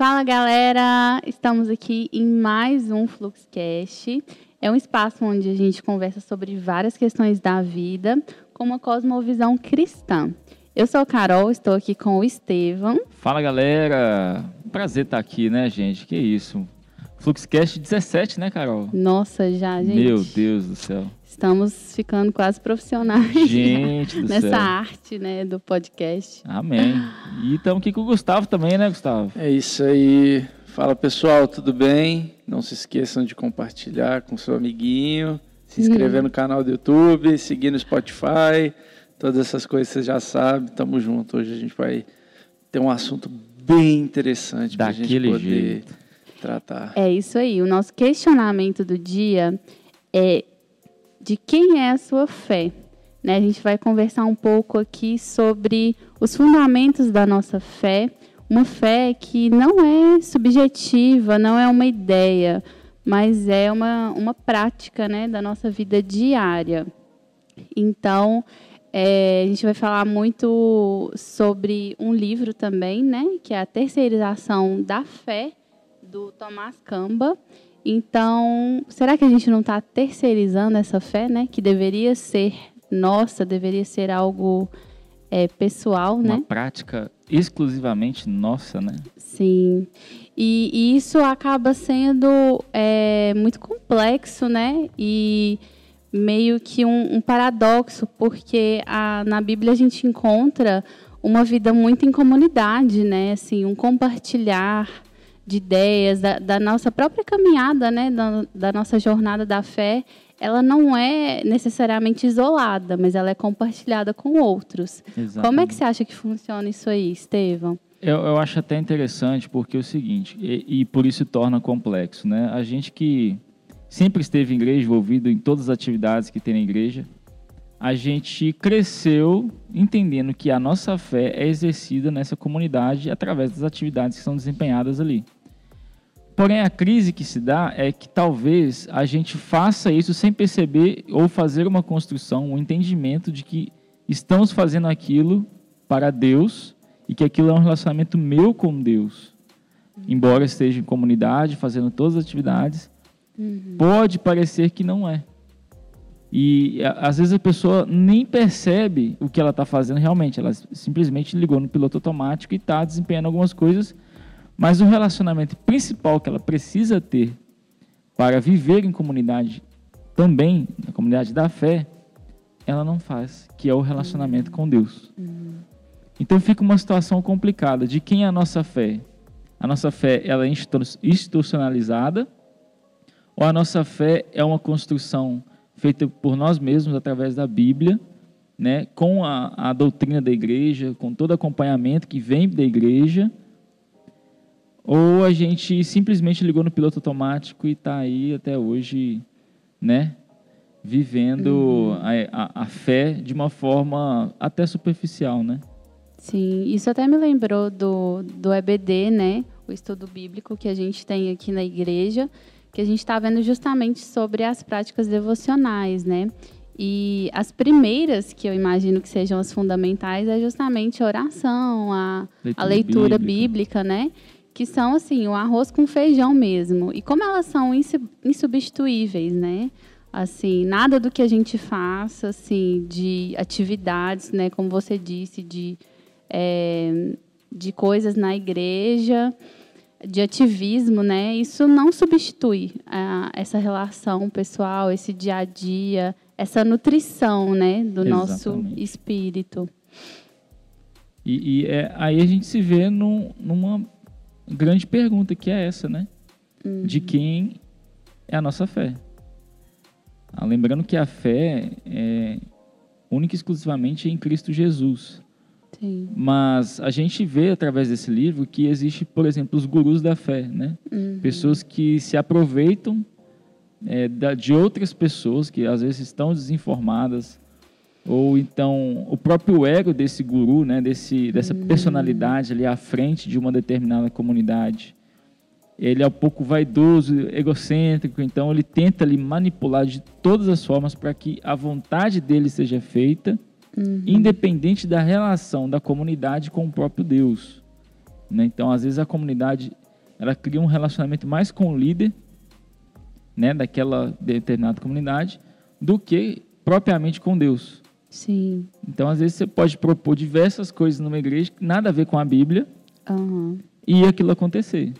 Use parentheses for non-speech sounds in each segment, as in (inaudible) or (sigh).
Fala galera, estamos aqui em mais um Fluxcast. É um espaço onde a gente conversa sobre várias questões da vida com uma cosmovisão cristã. Eu sou a Carol, estou aqui com o Estevam. Fala galera, prazer estar aqui, né, gente? Que isso. Fluxcast 17, né, Carol? Nossa, já, gente. Meu Deus do céu. Estamos ficando quase profissionais Gente do nessa céu. arte, né, do podcast. Amém. E estamos aqui com o Gustavo também, né, Gustavo? É isso aí. Fala pessoal, tudo bem? Não se esqueçam de compartilhar com seu amiguinho, se inscrever no canal do YouTube, seguir no Spotify, todas essas coisas vocês já sabem. Tamo junto. Hoje a gente vai ter um assunto bem interessante para a gente poder jeito. Tratar. É isso aí. O nosso questionamento do dia é de quem é a sua fé? Né? A gente vai conversar um pouco aqui sobre os fundamentos da nossa fé, uma fé que não é subjetiva, não é uma ideia, mas é uma, uma prática né, da nossa vida diária. Então, é, a gente vai falar muito sobre um livro também, né, que é a terceirização da fé, do Tomás Camba. Então, será que a gente não está terceirizando essa fé, né? Que deveria ser nossa, deveria ser algo é, pessoal, Uma né? prática exclusivamente nossa, né? Sim. E, e isso acaba sendo é, muito complexo, né? E meio que um, um paradoxo, porque a, na Bíblia a gente encontra uma vida muito em comunidade, né? Assim, um compartilhar de ideias, da, da nossa própria caminhada, né? Da, da nossa jornada da fé, ela não é necessariamente isolada, mas ela é compartilhada com outros. Exatamente. Como é que você acha que funciona isso aí, Estevão? Eu, eu acho até interessante porque é o seguinte, e, e por isso se torna complexo, né? A gente que sempre esteve em igreja, envolvido em todas as atividades que tem na igreja, a gente cresceu entendendo que a nossa fé é exercida nessa comunidade através das atividades que são desempenhadas ali. Porém, a crise que se dá é que talvez a gente faça isso sem perceber ou fazer uma construção, um entendimento de que estamos fazendo aquilo para Deus e que aquilo é um relacionamento meu com Deus. Embora esteja em comunidade, fazendo todas as atividades, pode parecer que não é. E às vezes a pessoa nem percebe o que ela está fazendo realmente. Ela simplesmente ligou no piloto automático e está desempenhando algumas coisas, mas o relacionamento principal que ela precisa ter para viver em comunidade, também na comunidade da fé, ela não faz, que é o relacionamento com Deus. Então fica uma situação complicada de quem é a nossa fé. A nossa fé ela é institu- institucionalizada ou a nossa fé é uma construção feita por nós mesmos através da Bíblia, né, com a, a doutrina da igreja, com todo acompanhamento que vem da igreja, ou a gente simplesmente ligou no piloto automático e está aí até hoje, né, vivendo a, a, a fé de uma forma até superficial, né? Sim, isso até me lembrou do, do EBD, né? O estudo bíblico que a gente tem aqui na igreja, que a gente está vendo justamente sobre as práticas devocionais, né? E as primeiras, que eu imagino que sejam as fundamentais, é justamente a oração, a, a Leitura leitura bíblica. bíblica, né? Que são, assim, o arroz com feijão mesmo. E como elas são insu- insubstituíveis, né? Assim, nada do que a gente faça, assim, de atividades, né? Como você disse, de, é, de coisas na igreja, de ativismo, né? Isso não substitui ah, essa relação pessoal, esse dia a dia, essa nutrição, né? Do nosso Exatamente. espírito. E, e é, aí a gente se vê num- numa grande pergunta, que é essa, né? De quem é a nossa fé. Ah, lembrando que a fé é única e exclusivamente em Cristo Jesus. Sim. Mas a gente vê através desse livro que existe, por exemplo, os gurus da fé, né? Pessoas que se aproveitam é, de outras pessoas que às vezes estão desinformadas ou então o próprio ego desse guru, né? Desse dessa personalidade ali à frente de uma determinada comunidade. Ele é um pouco vaidoso, egocêntrico, então ele tenta ali manipular de todas as formas para que a vontade dele seja feita independente da relação da comunidade com o próprio Deus. né? Então, às vezes, a comunidade ela cria um relacionamento mais com o líder, né, daquela determinada comunidade, do que propriamente com Deus. Sim. Então, às vezes, você pode propor diversas coisas numa igreja que nada a ver com a Bíblia Aham. e aquilo acontecer.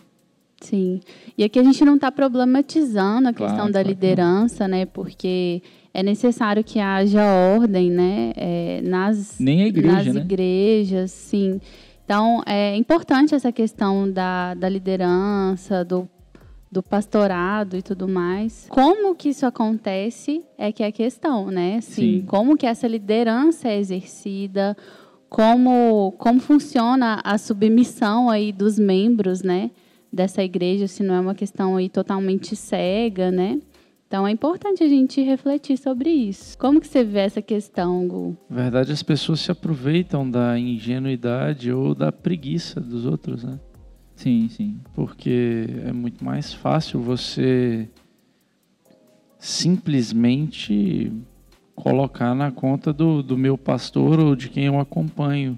Sim. E aqui a gente não está problematizando a Claro, questão da claro liderança, né? Porque é necessário que haja ordem, né? É, nas Nem a igreja, nas né? igrejas, sim. Então, é importante essa questão da, da liderança, do, do pastorado e tudo mais. Como que isso acontece é que é a questão, né? Assim, Sim. Como que essa liderança é exercida, como, como funciona a submissão aí dos membros, né? Dessa igreja, se não é uma questão aí totalmente cega, né? Então, é importante a gente refletir sobre isso. Como que você vê essa questão, Gu? Na verdade, as pessoas se aproveitam da ingenuidade ou da preguiça dos outros, né? Sim, sim. Porque é muito mais fácil você simplesmente colocar na conta do, do meu pastor ou de quem eu acompanho.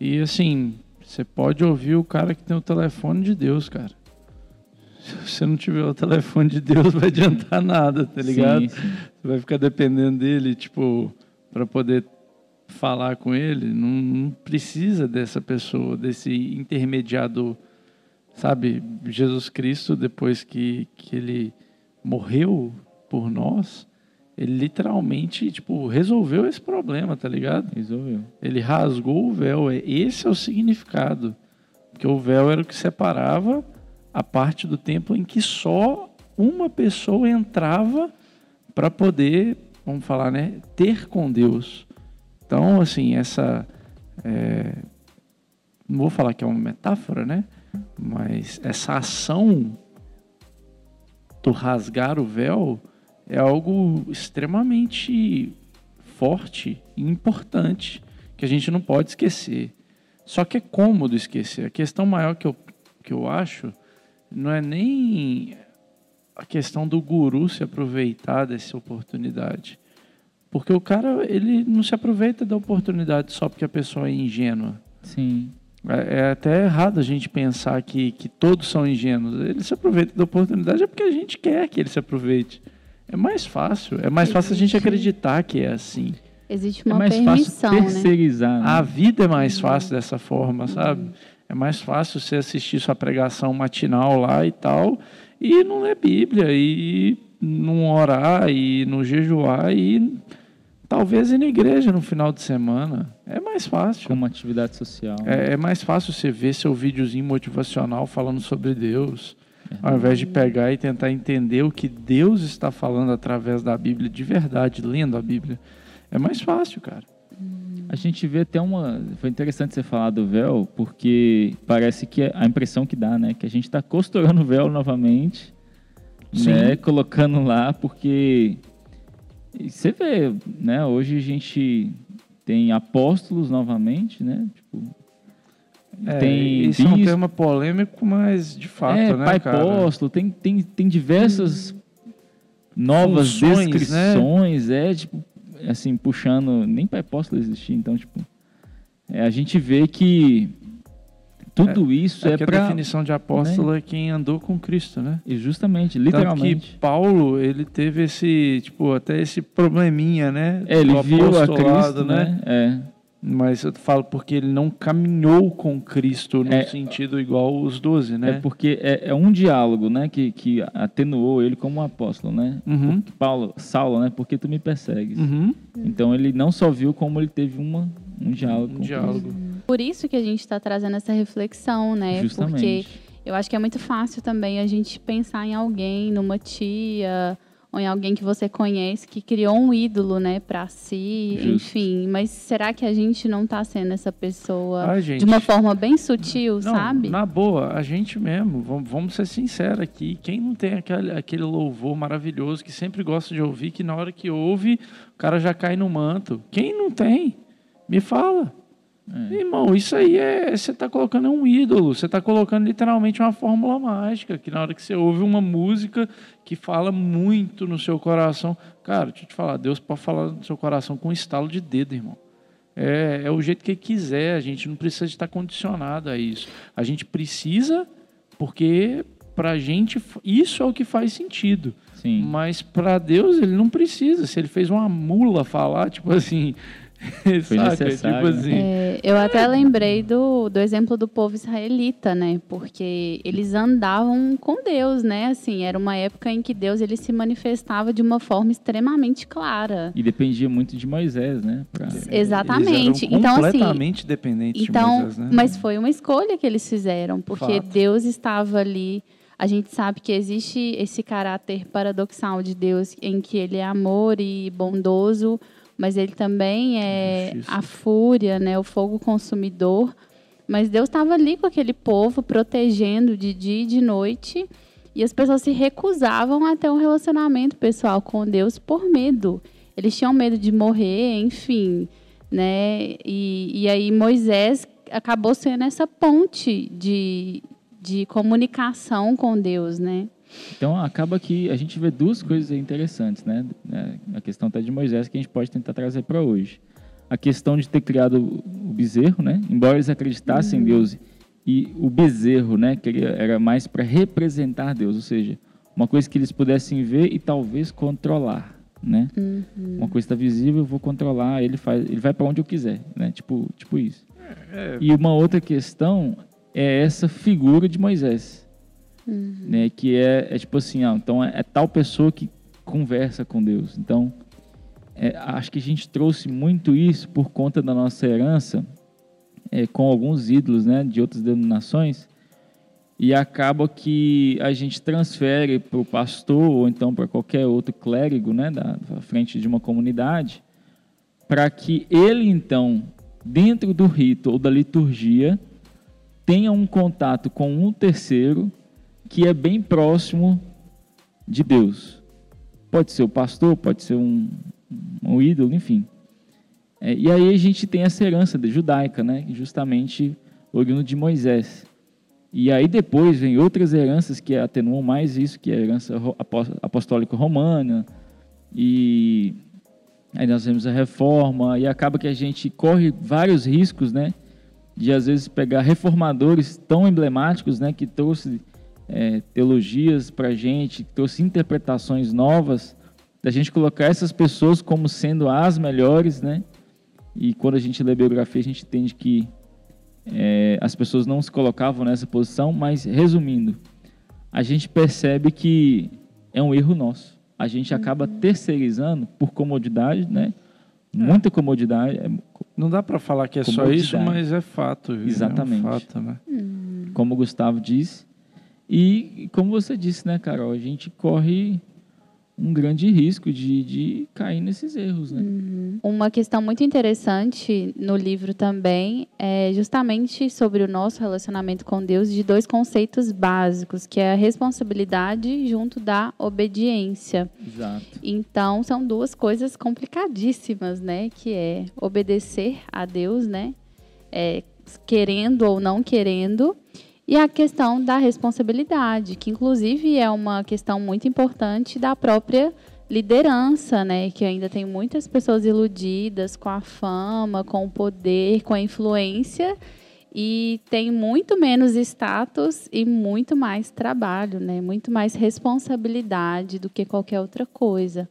E assim, você pode ouvir o cara que tem o telefone de Deus, cara. Se você não tiver o telefone de Deus, (laughs) vai adiantar nada, tá ligado? Sim, sim. Você vai ficar dependendo dele, tipo, para poder falar com ele. Não, não precisa dessa pessoa, desse intermediador. Sabe, Jesus Cristo, depois que, que ele morreu por nós, ele literalmente, tipo, resolveu esse problema, tá ligado? Resolveu. Ele rasgou o véu. é- Esse é o significado. Porque o véu era o que separava a parte do templo em que só uma pessoa entrava para poder, vamos falar, né, ter com Deus. Então, assim, essa. é, não vou falar que é uma metáfora, né? Mas essa ação do rasgar o véu é algo extremamente forte e importante que a gente não pode esquecer. Só que é cômodo esquecer. A questão maior que eu, que eu acho não é nem a questão do guru se aproveitar dessa oportunidade. Porque o cara, ele não se aproveita da oportunidade só porque a pessoa é ingênua. Sim. É é até errado a gente pensar que, que todos são ingênuos. Ele se aproveita da oportunidade é porque a gente quer que ele se aproveite. É mais fácil. É mais fácil a gente acreditar que é assim. Existe É uma mais permissão, fácil né? terceirizar. né? A vida é mais fácil dessa forma, sabe? É mais fácil você assistir sua pregação matinal lá e tal, e não ler Bíblia, e não orar, e não jejuar, e talvez ir na igreja no final de semana. É mais fácil. Como atividade social. É, é mais fácil você ver seu videozinho motivacional falando sobre Deus, ao invés de pegar e tentar entender o que Deus está falando através da Bíblia, de verdade, lendo a Bíblia. É mais fácil, cara. A gente vê até uma. Foi interessante você falar do véu, porque parece que a impressão que dá, né? Que a gente está costurando o véu novamente, Sim. né? Colocando lá, porque e você vê, né? Hoje a gente tem apóstolos novamente, né? Tipo, É, tem isso é um tema polêmico, mas de fato, é, né, pai cara? apóstolo, tem, tem, tem diversas novas Funções, né? descrições, é, tipo, assim, puxando, nem pai apóstolo existia, então, tipo, é, a gente vê que tudo isso É, é, porque a para definição de apóstolo é quem andou com Cristo, né? justamente, Tanto literalmente. que Paulo, ele teve esse, tipo, até esse probleminha, né? É, ele viu a Cristo, né? É, Mas eu falo porque ele não caminhou com Cristo no É. sentido igual os doze, é né? porque é, é um diálogo, né, que, que atenuou ele como um apóstolo, né? Uhum. Paulo, Saulo, né? Porque tu me persegues. Uhum. Então ele não só viu como ele teve uma, um diálogo. Um com diálogo. Por isso que a gente está trazendo essa reflexão, né? Porque Justamente. eu acho que é muito fácil também a gente pensar em alguém, numa tia, ou em alguém que você conhece que criou um ídolo, né, para si, Justo. enfim. Mas será que a gente não está sendo essa pessoa Ai, gente. de uma forma bem sutil, Não, sabe? Na boa, a gente mesmo, vamos, vamos ser sinceros aqui. Quem não tem aquele, aquele louvor maravilhoso que sempre gosta de ouvir, que na hora que ouve, o cara já cai no manto? Quem não tem? Me fala. É. Irmão, isso aí é. Você está colocando um ídolo, você está colocando literalmente uma fórmula mágica, que na hora que você ouve uma música que fala muito no seu coração. Cara, deixa eu te falar, Deus pode falar no seu coração com um estalo de dedo, irmão. É, é o jeito que ele quiser, a gente não precisa estar condicionado a isso. A gente precisa Porque pra gente isso é o que faz sentido. Sim. Mas para Deus ele não precisa. Se ele fez uma mula falar, tipo assim, (laughs) Foi saca? necessário, Tipo assim, É, eu até lembrei do, do exemplo do povo israelita, né? Porque eles andavam com Deus, né? Assim, era uma época em que Deus ele se manifestava de uma forma extremamente clara. E dependia muito de Moisés, né? Pra- Exatamente. Eles eram Então, assim, completamente dependentes de Então, Moisés, né? mas foi uma escolha que eles fizeram, porque Fato. Deus estava ali. A gente sabe que existe esse caráter paradoxal de Deus, em que ele é amor e bondoso, mas ele também é Justiça. a fúria, né, o fogo consumidor. Mas Deus estava ali com aquele povo, protegendo de dia e de noite, e as pessoas se recusavam a ter um relacionamento pessoal com Deus por medo. Eles tinham medo de morrer, enfim, né? E, e aí Moisés acabou sendo essa ponte de, de comunicação com Deus, né? Então acaba que a gente vê duas coisas interessantes, né? É, A questão até de Moisés que a gente pode tentar trazer para hoje. A questão de ter criado o bezerro, né? Embora eles acreditassem em Deus e o bezerro, né? Que era mais para representar Deus, ou seja, uma coisa que eles pudessem ver e talvez controlar, né? Uma coisa está visível, eu vou controlar, ele faz, ele vai para onde eu quiser, né? Tipo, tipo isso. É, E uma outra questão é essa figura de Moisés, né? Que é, é tipo assim, ah, então é, é tal pessoa que conversa com Deus. Então, é, acho que a gente trouxe muito isso por conta da nossa herança é, com alguns ídolos, né? De outras denominações e acaba que a gente transfere para o pastor ou então para qualquer outro clérigo, né? Da, da frente de uma comunidade, para que ele então dentro do rito ou da liturgia tenha um contato com um terceiro que é bem próximo de Deus. Pode ser o pastor, pode ser um, um ídolo, enfim. É, e aí a gente tem essa herança judaica, né? Justamente oriundo de Moisés. E aí depois vem outras heranças que atenuam mais isso, que é a herança apostólica romana, e aí nós vemos a reforma, e acaba que a gente corre vários riscos, né? De às vezes pegar reformadores tão emblemáticos, né? Que trouxe é, teologias para a gente, trouxe interpretações novas, da gente colocar essas pessoas como sendo as melhores, né? E quando a gente lê biografia, a gente entende que é, as pessoas não se colocavam nessa posição, mas resumindo, a gente percebe que é um erro nosso. A gente acaba terceirizando por comodidade, né? Muita comodidade, é, Não dá para falar que é só isso, mas é fato. viu? Exatamente. É um fato, né? como o Gustavo disse. E como você disse, né, Carol, a gente corre um grande risco de, de cair nesses erros, né? Uma questão muito interessante no livro também é justamente sobre o nosso relacionamento com Deus de dois conceitos básicos, que é a responsabilidade junto da obediência. Exato. Então, são duas coisas complicadíssimas, né? Que é obedecer a Deus, né? É, querendo ou não querendo. E a questão da responsabilidade, que inclusive é uma questão muito importante da própria liderança, né? Que ainda tem muitas pessoas iludidas com a fama, com o poder, com a influência e tem muito menos status e muito mais trabalho, né? Muito mais responsabilidade do que qualquer outra coisa.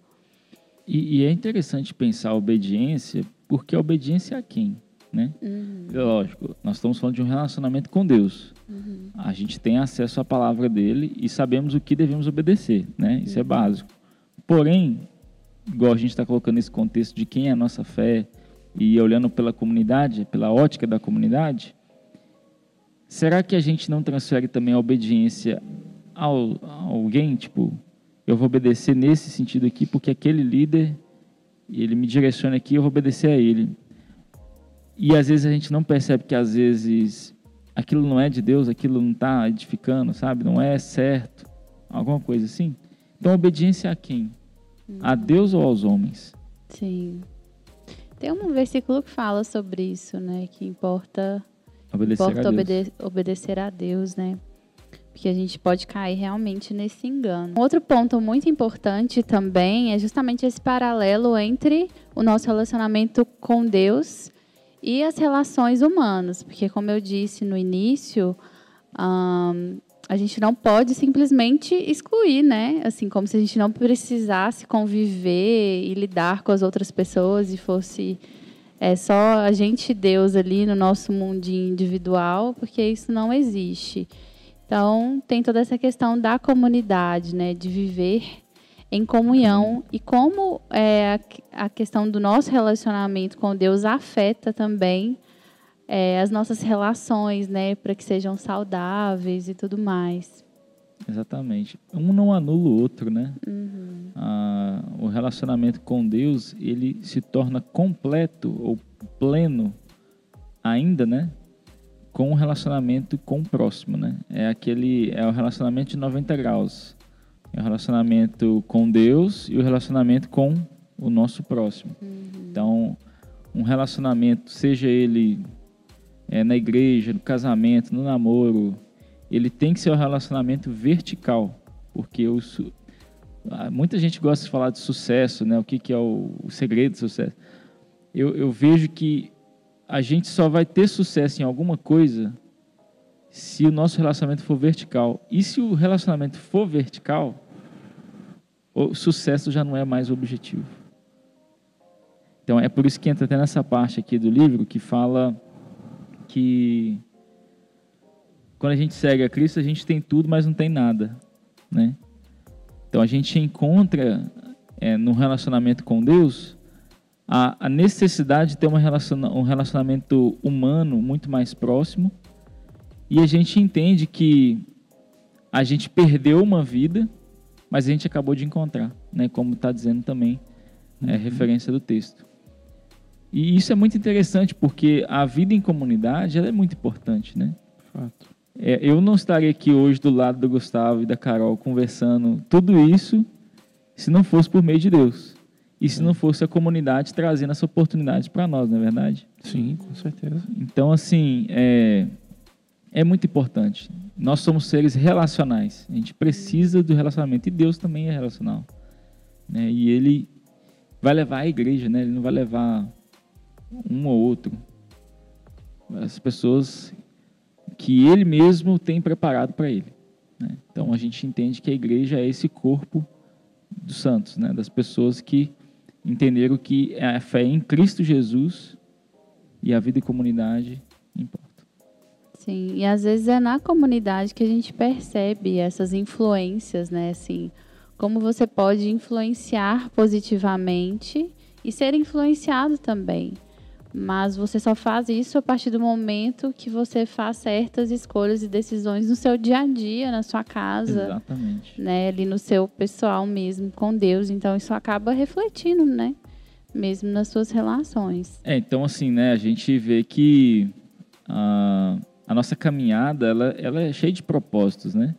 E, e é interessante pensar a obediência, porque a obediência é a quem, né? Lógico, nós estamos falando de um relacionamento com Deus. A gente tem acesso à palavra dele e sabemos o que devemos obedecer, né? Isso é básico. Porém, igual a gente está colocando esse contexto de quem é a nossa fé e olhando pela comunidade, pela ótica da comunidade, será que a gente não transfere também a obediência ao, a alguém? Tipo, eu vou obedecer nesse sentido aqui porque aquele líder, ele me direciona aqui, eu vou obedecer a ele. E às vezes a gente não percebe que às vezes aquilo não é de Deus, aquilo não está edificando, sabe? Não é certo, alguma coisa assim. Então, obediência a quem? A Deus ou aos homens? Sim. Tem um versículo que fala sobre isso, né? Que importa, Obedecer importa a Deus. obede- obedecer a Deus, né? Porque a gente pode cair realmente nesse engano. Um outro ponto muito importante também é justamente esse paralelo entre o nosso relacionamento com Deus e as relações humanas. Porque, como eu disse no início, ahn, a gente não pode simplesmente excluir, né? Assim, como se a gente não precisasse conviver e lidar com as outras pessoas e fosse é, só a gente e Deus ali no nosso mundinho individual, porque isso não existe. Então, tem toda essa questão da comunidade, né? De viver em comunhão e como é, a questão do nosso relacionamento com Deus afeta também é, as nossas relações, né, para que sejam saudáveis e tudo mais. Exatamente. Um não anula o outro, né? Uhum. Ah, o relacionamento com Deus ele se torna completo ou pleno ainda, né? Com o relacionamento com o próximo, né? É aquele é o relacionamento de 90 graus. É o relacionamento com Deus e o relacionamento com o nosso próximo. Uhum. Então, um relacionamento, seja ele é, na igreja, no casamento, no namoro, ele tem que ser um relacionamento vertical, porque ah, muita gente gosta de falar de sucesso, né? O que, que é o, o segredo do sucesso? Eu, eu vejo que a gente só vai ter sucesso em alguma coisa se o nosso relacionamento for vertical. E se o relacionamento for vertical, o sucesso já não é mais o objetivo. Então é por isso que entra até nessa parte aqui do livro que fala que quando a gente segue a Cristo, a gente tem tudo, mas não tem nada, né? Então a gente encontra é, no relacionamento com Deus a, a necessidade de ter uma relaciona, um relacionamento humano muito mais próximo e a gente entende que a gente perdeu uma vida, mas a gente acabou de encontrar, né? Como está dizendo também é, uhum. referência do texto. E isso é muito interessante porque a vida em comunidade é muito importante, né? Fato. É, eu não estaria aqui hoje do lado do Gustavo e da Carol conversando tudo isso se não fosse por meio de Deus. E se é. não fosse a comunidade trazendo essa oportunidade para nós, não é verdade? Sim, com certeza. Então, assim, é, é muito importante. Nós somos seres relacionais. A gente precisa do relacionamento. E Deus também é relacional. Né? E Ele vai levar a igreja, né? Ele não vai levar um ou outro. As pessoas que ele mesmo tem preparado para ele. Né? Então a gente entende que a igreja é esse corpo dos santos, né? das pessoas que entenderam que a fé em Cristo Jesus e a vida em comunidade. Sim, e às vezes é na comunidade que a gente percebe essas influências, né? Assim, como você pode influenciar positivamente e ser influenciado também. Mas você só faz isso a partir do momento que você faz certas escolhas e decisões no seu dia a dia, na sua casa. Exatamente. Né, ali no seu pessoal mesmo, com Deus. Então isso acaba refletindo, né? Mesmo nas suas relações. É, então assim, né, a gente vê que a, a nossa caminhada, ela, ela é cheia de propósitos, né?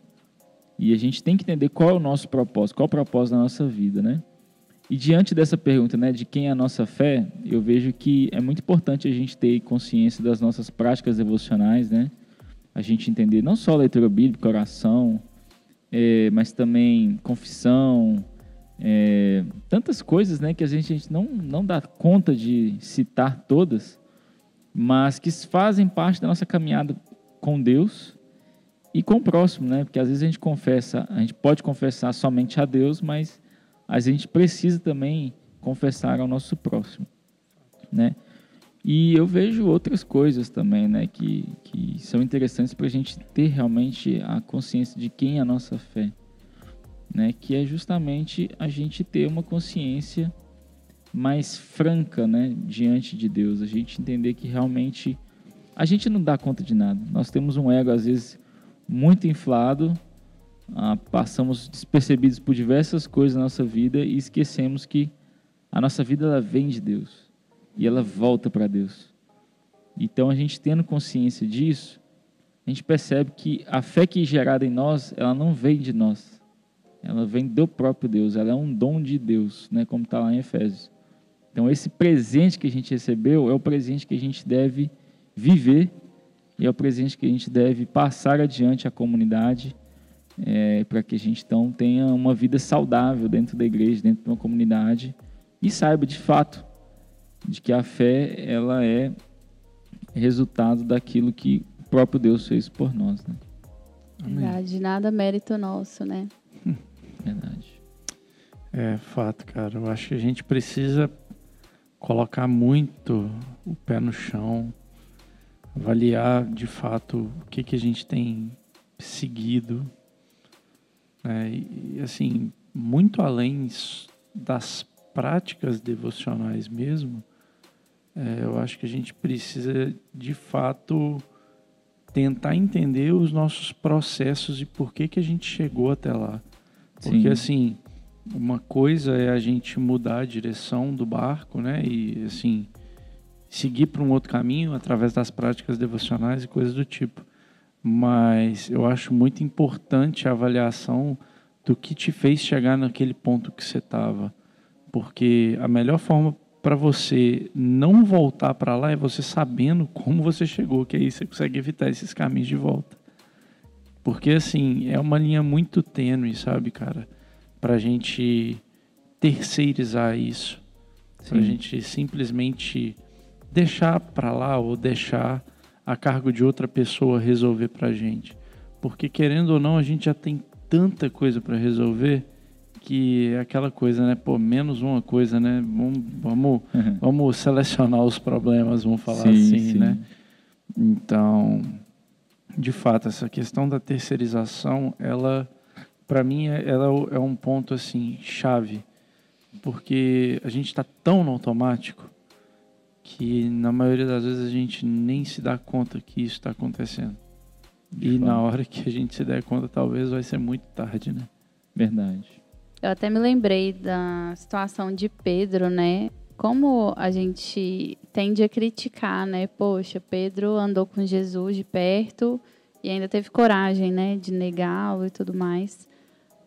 E a gente tem que entender qual é o nosso propósito, qual é o propósito da nossa vida, né? E diante dessa pergunta, né, de quem é a nossa fé, eu vejo que é muito importante a gente ter consciência das nossas práticas devocionais, né? A gente entender não só a leitura bíblica, oração, é, mas também confissão, é, tantas coisas, né, que a gente, a gente não, não dá conta de citar todas, mas que fazem parte da nossa caminhada com Deus e com o próximo, né? Porque às vezes a gente confessa, a gente pode confessar somente a Deus, mas a gente precisa também confessar ao nosso próximo, né? E eu vejo outras coisas também, né, que, que são interessantes para a gente ter realmente a consciência de quem é a nossa fé, né? Que é justamente a gente ter uma consciência mais franca, né, diante de Deus, a gente entender que realmente a gente não dá conta de nada. Nós temos um ego às vezes muito inflado ah, passamos despercebidos por diversas coisas na nossa vida e esquecemos que a nossa vida ela vem de Deus e ela volta para Deus. Então a gente tendo consciência disso, a gente percebe que a fé que é gerada em nós, ela não vem de nós. Ela vem do próprio Deus, ela é um dom de Deus, né, como está lá em Efésios. Então esse presente que a gente recebeu é o presente que a gente deve viver e é o presente que a gente deve passar adiante à comunidade é, para que a gente então tenha uma vida saudável dentro da igreja, dentro de uma comunidade e saiba de fato de que a fé ela é resultado daquilo que o próprio Deus fez por nós. Né? Verdade, nada mérito nosso, né? Verdade. É fato, cara. Eu acho que a gente precisa colocar muito o pé no chão, avaliar de fato o que, que a gente tem seguido. Né? E, assim, muito além das práticas devocionais mesmo, é, eu acho que a gente precisa de fato tentar entender os nossos processos e por que, que a gente chegou até lá. Porque Sim. assim, uma coisa é a gente mudar a direção do barco, né? E assim, seguir para um outro caminho através das práticas devocionais e coisas do tipo. Mas eu acho muito importante a avaliação do que te fez chegar naquele ponto que você estava. Porque a melhor forma para você não voltar para lá é você sabendo como você chegou, que aí você consegue evitar esses caminhos de volta. Porque assim, é uma linha muito tênue, sabe, cara? Pra gente terceirizar isso. Sim. Pra gente simplesmente deixar para lá ou deixar a cargo de outra pessoa resolver pra gente. Porque querendo ou não, a gente já tem tanta coisa para resolver que é aquela coisa, né? Pô, menos uma coisa, né? Vamos, vamos, uhum. vamos selecionar os problemas, vamos falar sim, assim, sim. né? Então, de fato, essa questão da terceirização, ela, para mim, é, ela é um ponto assim chave, porque a gente está tão no automático que na maioria das vezes a gente nem se dá conta que isso está acontecendo. De e fato. na hora que a gente se der conta, talvez vai ser muito tarde, né? Verdade. Eu até me lembrei da situação de Pedro, né? Como a gente tende a criticar, né? Poxa, Pedro andou com Jesus de perto e ainda teve coragem, né, de negá-lo e tudo mais.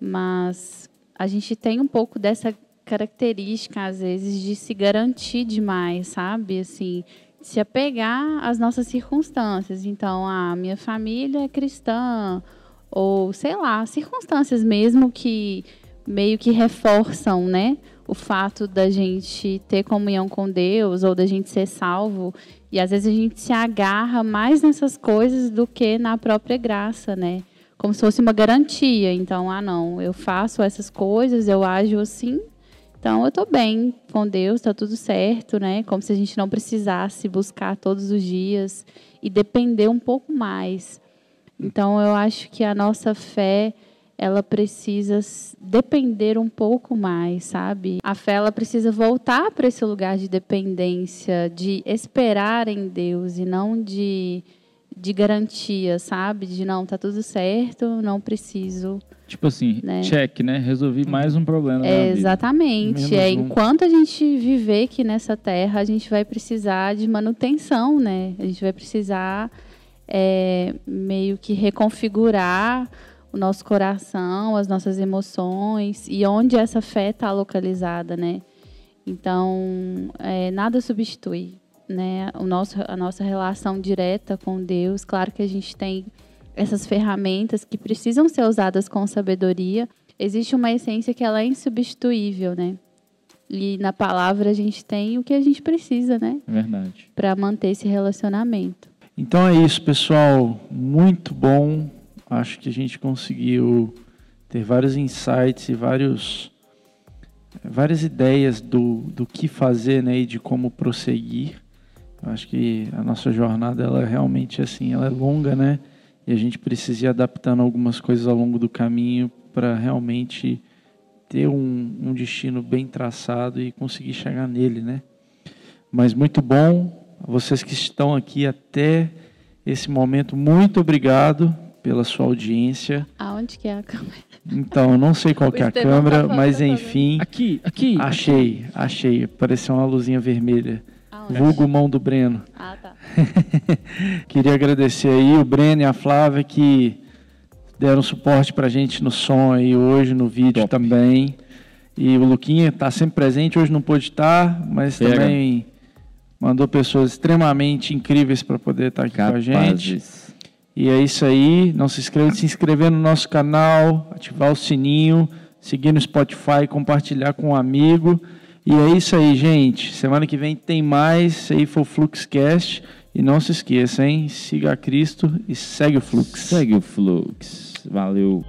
Mas a gente tem um pouco dessa característica às vezes de se garantir demais, sabe? Assim, se apegar às nossas circunstâncias. Então, a minha família é cristã ou sei lá, circunstâncias mesmo que meio que reforçam, né, o fato da gente ter comunhão com Deus ou da gente ser salvo. E às vezes a gente se agarra mais nessas coisas do que na própria graça, né? Como se fosse uma garantia. Então, ah, não, eu faço essas coisas, eu ajo assim, então eu estou bem com Deus, está tudo certo, né? Como se a gente não precisasse buscar todos os dias e depender um pouco mais. Então eu acho que a nossa fé ela precisa depender um pouco mais, sabe? A fé ela precisa voltar para esse lugar de dependência, de esperar em Deus e não de, de garantia, sabe? De não, tá tudo certo, não preciso. Tipo assim, né? check, né? Resolvi mais um problema. É, exatamente. É, um. Enquanto a gente viver aqui nessa terra, a gente vai precisar de manutenção, né? A gente vai precisar é, meio que reconfigurar o nosso coração, as nossas emoções e onde essa fé está localizada, né? Então, é, nada substitui, né? O nosso, a nossa relação direta com Deus. Claro que a gente tem essas ferramentas que precisam ser usadas com sabedoria. Existe uma essência que ela é insubstituível, né? E na palavra a gente tem o que a gente precisa, né? Verdade. Para manter esse relacionamento. Então é isso, pessoal. Muito bom Acho que a gente conseguiu ter vários insights e vários, várias ideias do, do que fazer né, e de como prosseguir. Acho que a nossa jornada ela realmente assim, ela é longa, né? E a gente precisa ir adaptando algumas coisas ao longo do caminho para realmente ter um, um destino bem traçado e conseguir chegar nele, né? Mas muito bom, vocês que estão aqui até esse momento, muito obrigado pela sua audiência. Aonde que é a câmera? Então, não sei qual que é a câmera, tá mas enfim. Aqui, aqui. Achei, achei. Apareceu uma luzinha vermelha. Vulgo mão do Breno. Ah, tá. (laughs) Queria agradecer aí o Breno e a Flávia que deram suporte pra gente no som aí hoje, no vídeo Top. também. E o Luquinha está sempre presente, hoje não pôde estar, mas Pega. também mandou pessoas extremamente incríveis para poder estar aqui Capazes. com a gente. E é isso aí. Não se inscreva, se inscrever no nosso canal, ativar o sininho, seguir no Spotify, compartilhar com um amigo. E é isso aí, gente. Semana que vem tem mais aí for Fluxcast. E não se esqueça, hein? Siga a Cristo e segue o Flux. Segue o Flux. Valeu.